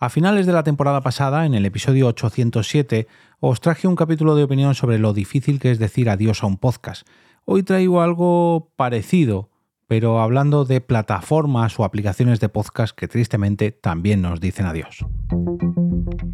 A finales de la temporada pasada, en el episodio 807, os traje un capítulo de opinión sobre lo difícil que es decir adiós a un podcast. Hoy traigo algo parecido, pero hablando de plataformas o aplicaciones de podcast que tristemente también nos dicen adiós.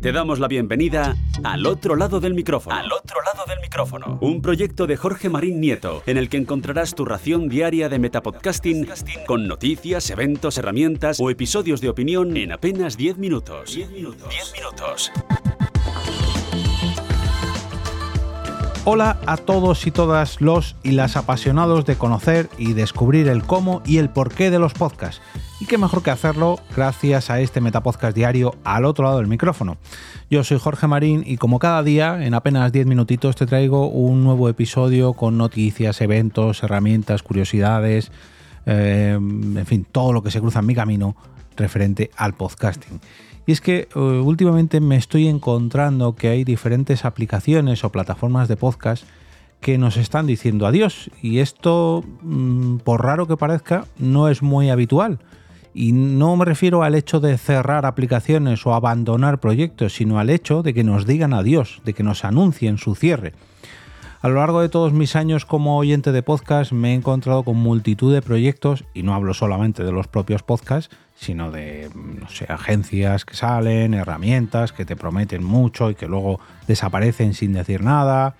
Te damos la bienvenida al otro lado del micrófono. Al otro lado del micrófono. Un proyecto de Jorge Marín Nieto, en el que encontrarás tu ración diaria de metapodcasting con noticias, eventos, herramientas o episodios de opinión en apenas 10 minutos. 10 minutos. 10 minutos. Hola a todos y todas los y las apasionados de conocer y descubrir el cómo y el porqué de los podcasts. Y qué mejor que hacerlo gracias a este Metapodcast diario al otro lado del micrófono. Yo soy Jorge Marín y como cada día, en apenas 10 minutitos te traigo un nuevo episodio con noticias, eventos, herramientas, curiosidades, eh, en fin, todo lo que se cruza en mi camino referente al podcasting. Y es que eh, últimamente me estoy encontrando que hay diferentes aplicaciones o plataformas de podcast que nos están diciendo adiós. Y esto, mm, por raro que parezca, no es muy habitual. Y no me refiero al hecho de cerrar aplicaciones o abandonar proyectos, sino al hecho de que nos digan adiós, de que nos anuncien su cierre. A lo largo de todos mis años como oyente de podcast me he encontrado con multitud de proyectos, y no hablo solamente de los propios podcasts, sino de, no sé, agencias que salen, herramientas que te prometen mucho y que luego desaparecen sin decir nada,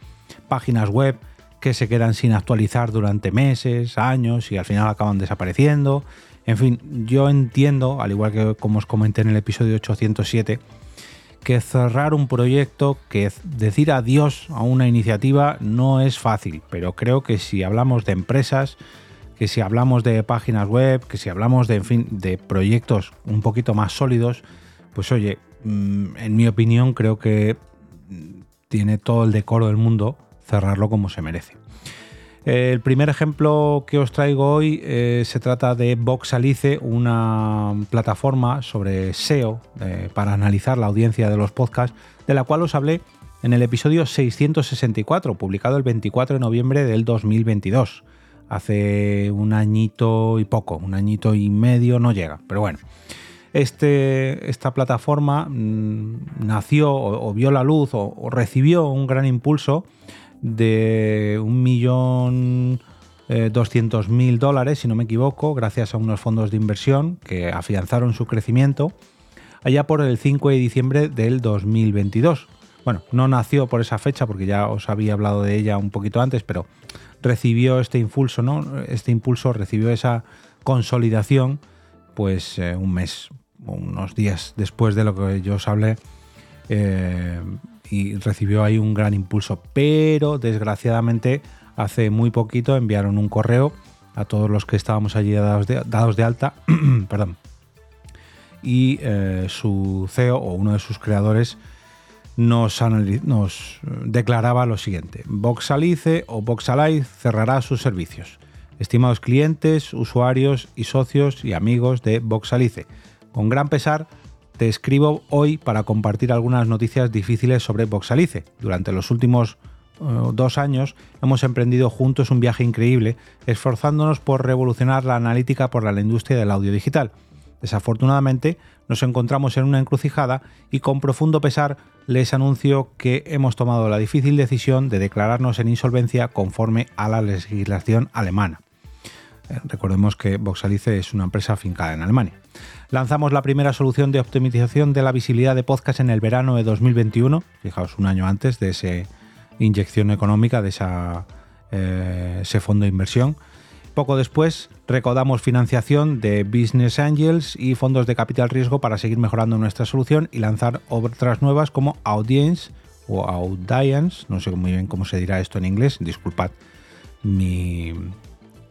páginas web que se quedan sin actualizar durante meses, años y al final acaban desapareciendo. En fin, yo entiendo, al igual que como os comenté en el episodio 807, que cerrar un proyecto, que decir adiós a una iniciativa no es fácil, pero creo que si hablamos de empresas, que si hablamos de páginas web, que si hablamos de, fin, de proyectos un poquito más sólidos, pues oye, mm, en mi opinión creo que tiene todo el decoro del mundo cerrarlo como se merece. El primer ejemplo que os traigo hoy eh, se trata de Voxalice, una plataforma sobre SEO eh, para analizar la audiencia de los podcasts, de la cual os hablé en el episodio 664, publicado el 24 de noviembre del 2022. Hace un añito y poco, un añito y medio no llega, pero bueno. Este, esta plataforma mm, nació o, vio la luz o recibió un gran impulso de un millón eh, doscientos mil dólares, si no me equivoco, gracias a unos fondos de inversión que afianzaron su crecimiento allá por el 5 de diciembre del 2022. Bueno, no nació por esa fecha porque ya os había hablado de ella un poquito antes, pero recibió este impulso, ¿no? Este impulso recibió esa consolidación, pues eh, un mes, unos días después de lo que yo os hablé, eh, recibió ahí un gran impulso. Pero desgraciadamente hace muy poquito enviaron un correo a todos los que estábamos allí dados de, alta, perdón, y eh, su CEO o uno de sus creadores nos, nos declaraba lo siguiente: Voxalice o Voxalize cerrará sus servicios. Estimados clientes, usuarios y socios y amigos de Voxalice, con gran pesar te escribo hoy para compartir algunas noticias difíciles sobre Voxalice. Durante los últimos eh, dos años hemos emprendido juntos un viaje increíble, esforzándonos por revolucionar la analítica por la industria del audio digital. Desafortunadamente, nos encontramos en una encrucijada y con profundo pesar les anuncio que hemos tomado la difícil decisión de declararnos en insolvencia conforme a la legislación alemana. Eh, recordemos que Voxalice es una empresa afincada en Alemania. Lanzamos la primera solución de optimización de la visibilidad de podcast en el verano de 2021, fijaos, un año antes de esa inyección económica, de esa, eh, ese fondo de inversión. Poco después recaudamos financiación de Business Angels y fondos de capital riesgo para seguir mejorando nuestra solución y lanzar otras nuevas como Audience o Audience, no sé muy bien cómo se dirá esto en inglés, disculpad mi,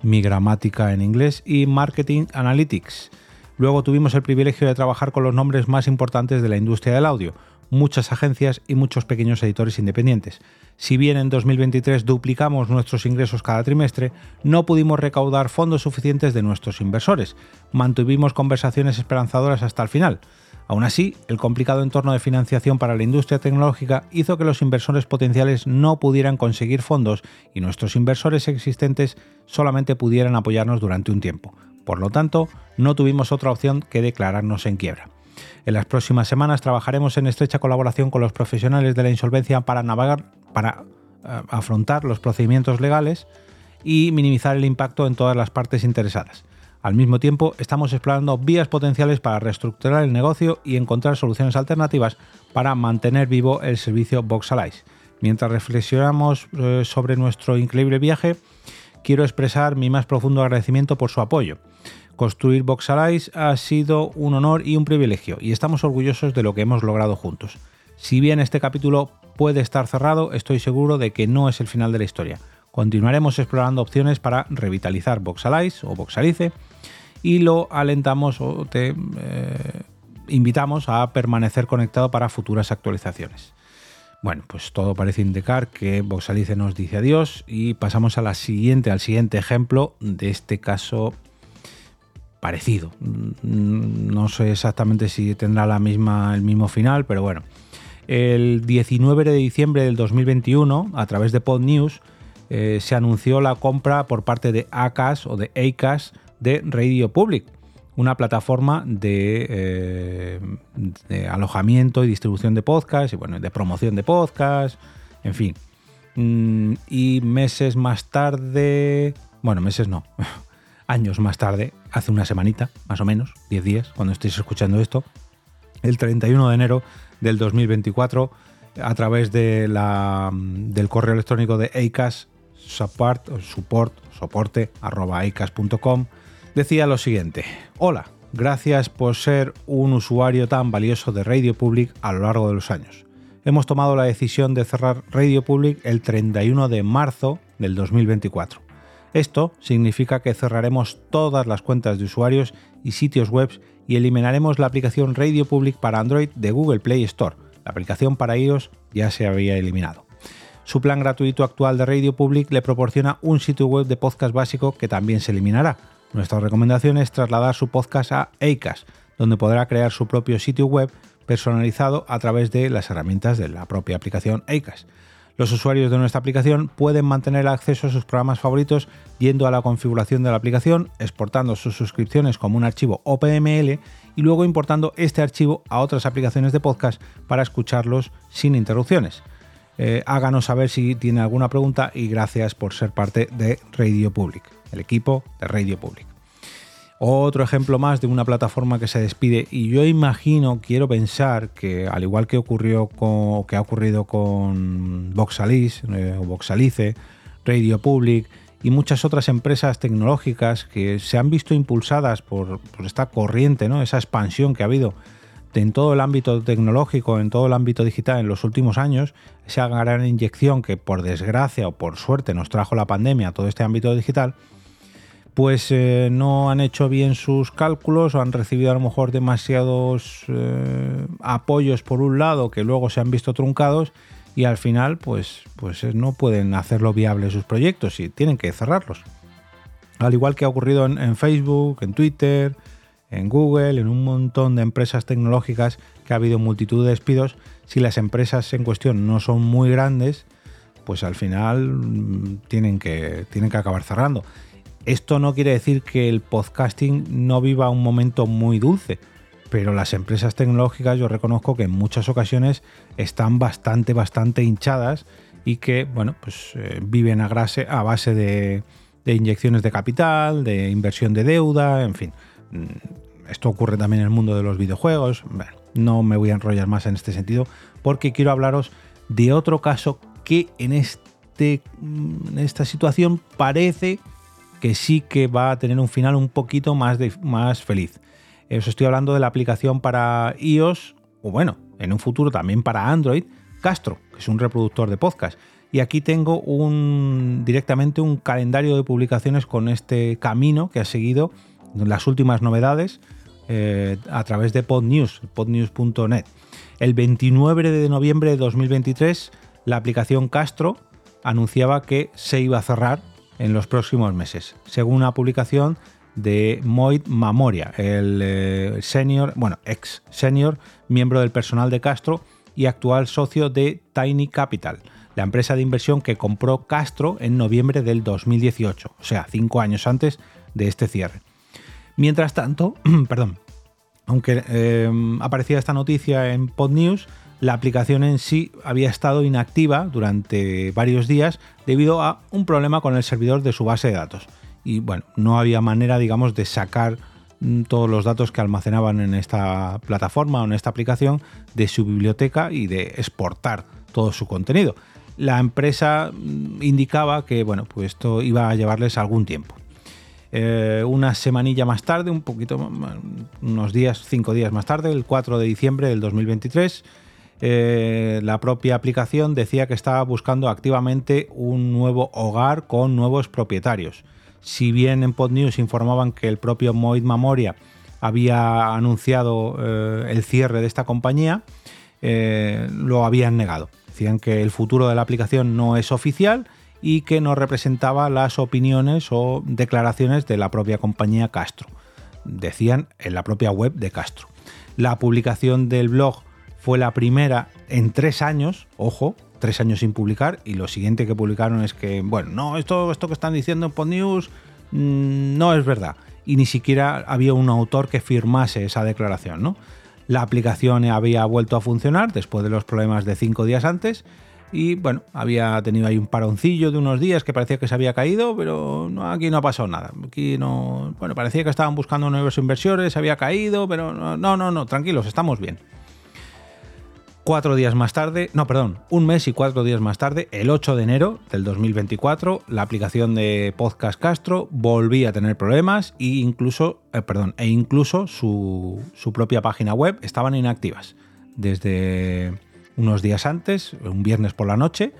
mi gramática en inglés, y Marketing Analytics Luego tuvimos el privilegio de trabajar con los nombres más importantes de la industria del audio, muchas agencias y muchos pequeños editores independientes. Si bien en 2023 duplicamos nuestros ingresos cada trimestre, no pudimos recaudar fondos suficientes de nuestros inversores. Mantuvimos conversaciones esperanzadoras hasta el final. Aún así, el complicado entorno de financiación para la industria tecnológica hizo que los inversores potenciales no pudieran conseguir fondos y nuestros inversores existentes solamente pudieran apoyarnos durante un tiempo. Por lo tanto, no tuvimos otra opción que declararnos en quiebra. En las próximas semanas trabajaremos en estrecha colaboración con los profesionales de la insolvencia para navegar, para eh, afrontar los procedimientos legales y minimizar el impacto en todas las partes interesadas. Al mismo tiempo, estamos explorando vías potenciales para reestructurar el negocio y encontrar soluciones alternativas para mantener vivo el servicio Voxalize. Mientras reflexionamos eh, sobre nuestro increíble viaje, quiero expresar mi más profundo agradecimiento por su apoyo. Construir Voxalize ha sido un honor y un privilegio, y estamos orgullosos de lo que hemos logrado juntos. Si bien este capítulo puede estar cerrado, estoy seguro de que no es el final de la historia. Continuaremos explorando opciones para revitalizar Voxalize o Voxalice y lo alentamos o te eh, invitamos a permanecer conectado para futuras actualizaciones. Bueno, pues todo parece indicar que Voxalice nos dice adiós y pasamos a la siguiente, al siguiente ejemplo de este caso parecido. Mm, no sé exactamente si tendrá la misma, el mismo final, pero bueno. El 19 de diciembre del 2021, a través de Pod News, eh, se anunció la compra por parte de ACAS o de ACAS de Radio Public, una plataforma eh, de, alojamiento y distribución de podcasts y bueno, de promoción de podcasts, en fin. Mm, y meses más tarde, bueno, meses no, años más tarde, hace una semanita, más o menos, 10 días, cuando estéis escuchando esto, el 31 de enero del 2024, a través la, del correo electrónico de ACAS, support, support soporte arroba decía lo siguiente. Hola, gracias por ser un usuario tan valioso de Radio Public a lo largo de los años. Hemos tomado la decisión de cerrar Radio Public el 31 de marzo del 2024. Esto significa que cerraremos todas las cuentas de usuarios y sitios web y eliminaremos la aplicación Radio Public para Android de Google Play Store. La aplicación para iOS ya se había eliminado. Su plan gratuito actual de Radio Public le proporciona un sitio web de podcast básico que también se eliminará, nuestra recomendación es trasladar su podcast a Acast, donde podrá crear su propio sitio web personalizado a través de las herramientas de la propia aplicación Acast. Los usuarios de nuestra aplicación pueden mantener acceso a sus programas favoritos yendo a la configuración de la aplicación, exportando sus suscripciones como un archivo OPML y luego importando este archivo a otras aplicaciones de podcast para escucharlos sin interrupciones. Eh, háganos saber si tiene alguna pregunta y gracias por ser parte de Radio Public el equipo de Radio Public. Otro ejemplo más de una plataforma que se despide y yo imagino, quiero pensar que al igual que ocurrió con, que ha ocurrido con Voxalice, eh, Voxalice, Radio Public y muchas otras empresas tecnológicas que se han visto impulsadas por, esta corriente, ¿no? esa expansión que ha habido en todo el ámbito tecnológico, en todo el ámbito digital en los últimos años, esa gran inyección que por desgracia o por suerte nos trajo la pandemia a todo este ámbito digital, pues eh, no han hecho bien sus cálculos o han recibido a lo mejor demasiados eh, apoyos por un lado que luego se han visto truncados y al final pues, pues eh, no pueden hacerlo viable sus proyectos y tienen que cerrarlos. Al igual que ha ocurrido en, Facebook, en Twitter, en Google, en un montón de empresas tecnológicas que ha habido multitud de despidos, si las empresas en cuestión no son muy grandes, pues al final mm, tienen que, tienen que acabar cerrando. Esto no quiere decir que el podcasting no viva un momento muy dulce, pero las empresas tecnológicas yo reconozco que en muchas ocasiones están bastante, bastante hinchadas y que, bueno, pues eh, viven a, a base de, inyecciones de capital, de inversión de deuda, en fin. Esto ocurre también en el mundo de los videojuegos. no me voy a enrollar más en este sentido porque quiero hablaros de otro caso que en, este, mm, en esta situación parece que sí que va a tener un final un poquito más, más feliz. Os estoy hablando de la aplicación para iOS, o bueno, en un futuro también para Android, Castro, que es un reproductor de podcast. Y aquí tengo un, directamente un calendario de publicaciones con este camino que ha seguido las últimas novedades eh, a través de PodNews, podnews.net. El 29 de noviembre de 2023, la aplicación Castro anunciaba que se iba a cerrar en los próximos meses, según una publicación de Moit Mamoria, el eh, senior, bueno, ex senior miembro del personal de Castro y actual socio de Tiny Capital, la empresa de inversión que compró Castro en noviembre del 2018, o sea, cinco años antes de este cierre. Mientras tanto, perdón, aunque eh, aparecía esta noticia en PodNews, la aplicación en sí había estado inactiva durante varios días debido a un problema con el servidor de su base de datos. Y bueno, no había manera, digamos, de sacar mm, todos los datos que almacenaban en esta plataforma o en esta aplicación de su biblioteca y de exportar todo su contenido. La empresa mm, indicaba que bueno, pues esto iba a llevarles algún tiempo. Eh, una semanilla más tarde, un poquito, unos días, cinco días más tarde, el 4 de diciembre del 2023, eh, la propia aplicación decía que estaba buscando activamente un nuevo hogar con nuevos propietarios. Si bien en PodNews informaban que el propio Moid Mamoria había anunciado eh, el cierre de esta compañía, lo habían negado. Decían que el futuro de la aplicación no es oficial y que no representaba las opiniones o declaraciones de la propia compañía Castro. Decían en la propia web de Castro. La publicación del blog fue la primera en tres años, ojo, tres años sin publicar, y lo siguiente que publicaron es que, bueno, no, esto, esto que están diciendo en PodNews mm, no es verdad. Y ni siquiera había un autor que firmase esa declaración, ¿no? La aplicación había vuelto a funcionar después de los problemas de cinco días antes y bueno, había tenido ahí un paroncillo de unos días que parecía que se había caído, pero aquí no ha pasado nada. Aquí no. Bueno, parecía que estaban buscando nuevos inversores, había caído, pero no, no, no, tranquilos, estamos bien. Cuatro días más tarde, no, perdón, un mes y cuatro días más tarde, el 8 de enero del 2024, la aplicación de Podcast Castro volvía a tener problemas e incluso, eh, perdón, e incluso su propia página web estaban inactivas. Desde unos días antes, un viernes por la noche,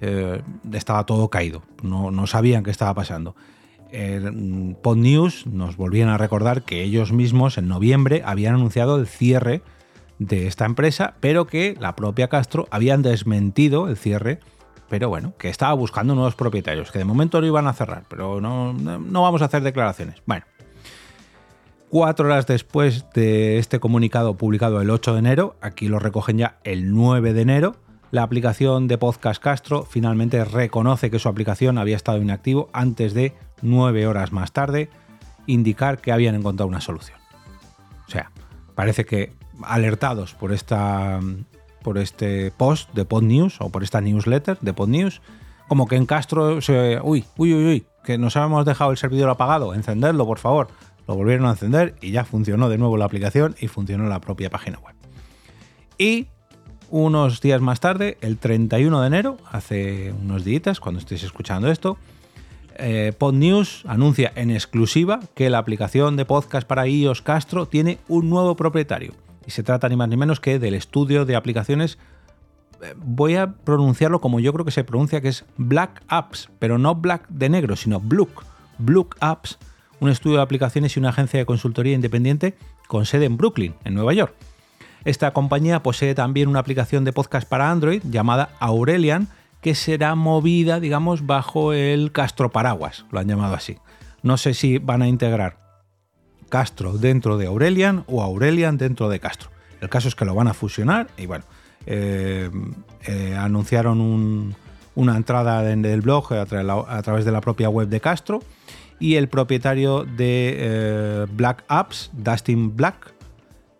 eh, estaba todo caído, no, sabían qué estaba pasando. Eh, Pod News nos volvían a recordar que ellos mismos en noviembre habían anunciado el cierre de esta empresa, pero que la propia Castro habían desmentido el cierre, pero bueno, que estaba buscando nuevos propietarios, que de momento no iban a cerrar, pero no, no vamos a hacer declaraciones. Bueno, Cuatro horas después de este comunicado publicado el 8 de enero, aquí lo recogen ya el 9 de enero, la aplicación de Podcast Castro finalmente reconoce que su aplicación había estado inactivo antes de nueve horas más tarde indicar que habían encontrado una solución. O sea, parece que alertados por esta por este post de Pod News o por esta newsletter de Pod News, como que en Castro se uy, uy, uy, uy, que nos habíamos dejado el servidor apagado, encenderlo, por favor. Lo volvieron a encender y ya funcionó de nuevo la aplicación y funcionó la propia página web. Y unos días más tarde, el 31 de enero, hace unos días, cuando estéis escuchando esto, eh, PodNews anuncia en exclusiva que la aplicación de podcast para iOS Castro tiene un nuevo propietario. Y se trata ni más ni menos que del estudio de aplicaciones. Eh, voy a pronunciarlo como yo creo que se pronuncia, que es Black Apps, pero no Black de negro, sino Bluk. Bluk Apps un estudio de aplicaciones y una agencia de consultoría independiente con sede en Brooklyn, en Nueva York. Esta compañía posee también una aplicación de podcast para Android llamada Aurelian, que será movida, digamos, bajo el Castro Paraguas, lo han llamado así. No sé si van a integrar Castro dentro de Aurelian o Aurelian dentro de Castro. El caso es que lo van a fusionar y bueno, eh, eh, anunciaron una entrada en el blog a, través de la propia web de Castro y el propietario de eh, Black Apps, Dustin Black,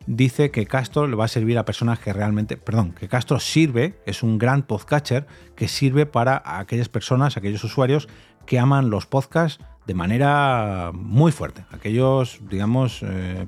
dice que Castro le va a servir a personas que realmente, perdón, que Castro sirve, es un gran podcatcher que sirve para aquellas personas, aquellos usuarios que aman los podcasts de manera muy fuerte, aquellos, digamos, eh,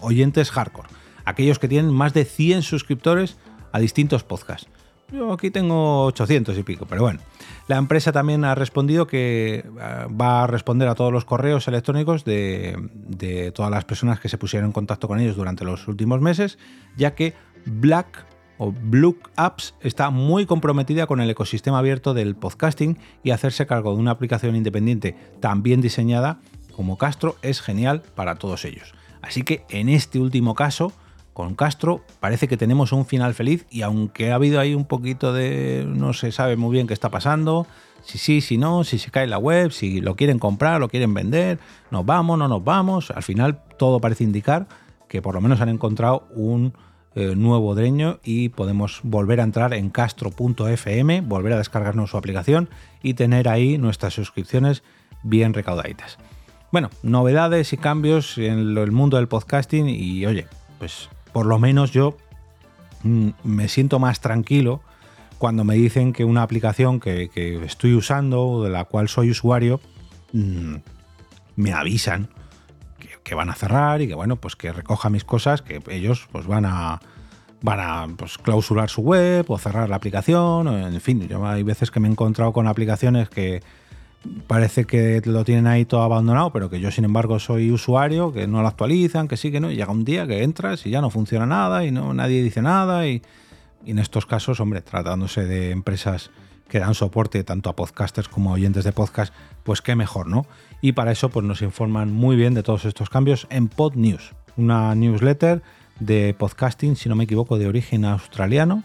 oyentes hardcore, aquellos que tienen más de 100 suscriptores a distintos podcasts. Yo aquí tengo 800 y pico, pero bueno. La empresa también ha respondido que eh, va a responder a todos los correos electrónicos de, todas las personas que se pusieron en contacto con ellos durante los últimos meses, ya que Black o Blue Apps está muy comprometida con el ecosistema abierto del podcasting y hacerse cargo de una aplicación independiente tan bien diseñada como Castro es genial para todos ellos. Así que en este último caso, con Castro parece que tenemos un final feliz y aunque ha habido ahí un poquito de no se sabe muy bien qué está pasando, si sí, si no, si se cae la web, si lo quieren comprar, lo quieren vender, nos vamos, no nos vamos, al final todo parece indicar que por lo menos han encontrado un eh, nuevo dreño y podemos volver a entrar en castro.fm, volver a descargarnos su aplicación y tener ahí nuestras suscripciones bien recaudaditas. Bueno, novedades y cambios en el mundo del podcasting y oye, pues por lo menos yo mm, me siento más tranquilo cuando me dicen que una aplicación que, estoy usando o de la cual soy usuario mm, me avisan que, van a cerrar y que bueno, pues que recoja mis cosas, que ellos pues van a van a pues, clausurar su web o cerrar la aplicación, en fin, yo hay veces que me he encontrado con aplicaciones que parece que lo tienen ahí todo abandonado, pero que yo sin embargo soy usuario, que no lo actualizan, que sí, que no, y llega un día que entras y ya no funciona nada y no nadie dice nada y, en estos casos, hombre, tratándose de empresas que dan soporte tanto a podcasters como a oyentes de podcast, pues qué mejor, ¿no? Y para eso pues nos informan muy bien de todos estos cambios en Pod News, una newsletter de podcasting, si no me equivoco, de origen australiano,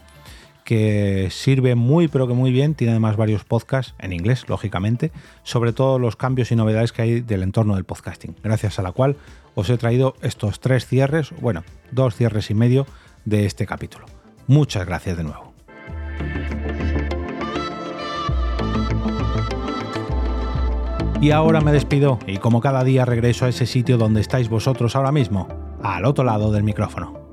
que sirve muy pero que muy bien, tiene además varios podcasts en inglés, lógicamente, sobre todos los cambios y novedades que hay del entorno del podcasting, gracias a la cual os he traído estos tres cierres, bueno, dos cierres y medio de este capítulo. Muchas gracias de nuevo. Y ahora me despido y como cada día regreso a ese sitio donde estáis vosotros ahora mismo, al otro lado del micrófono.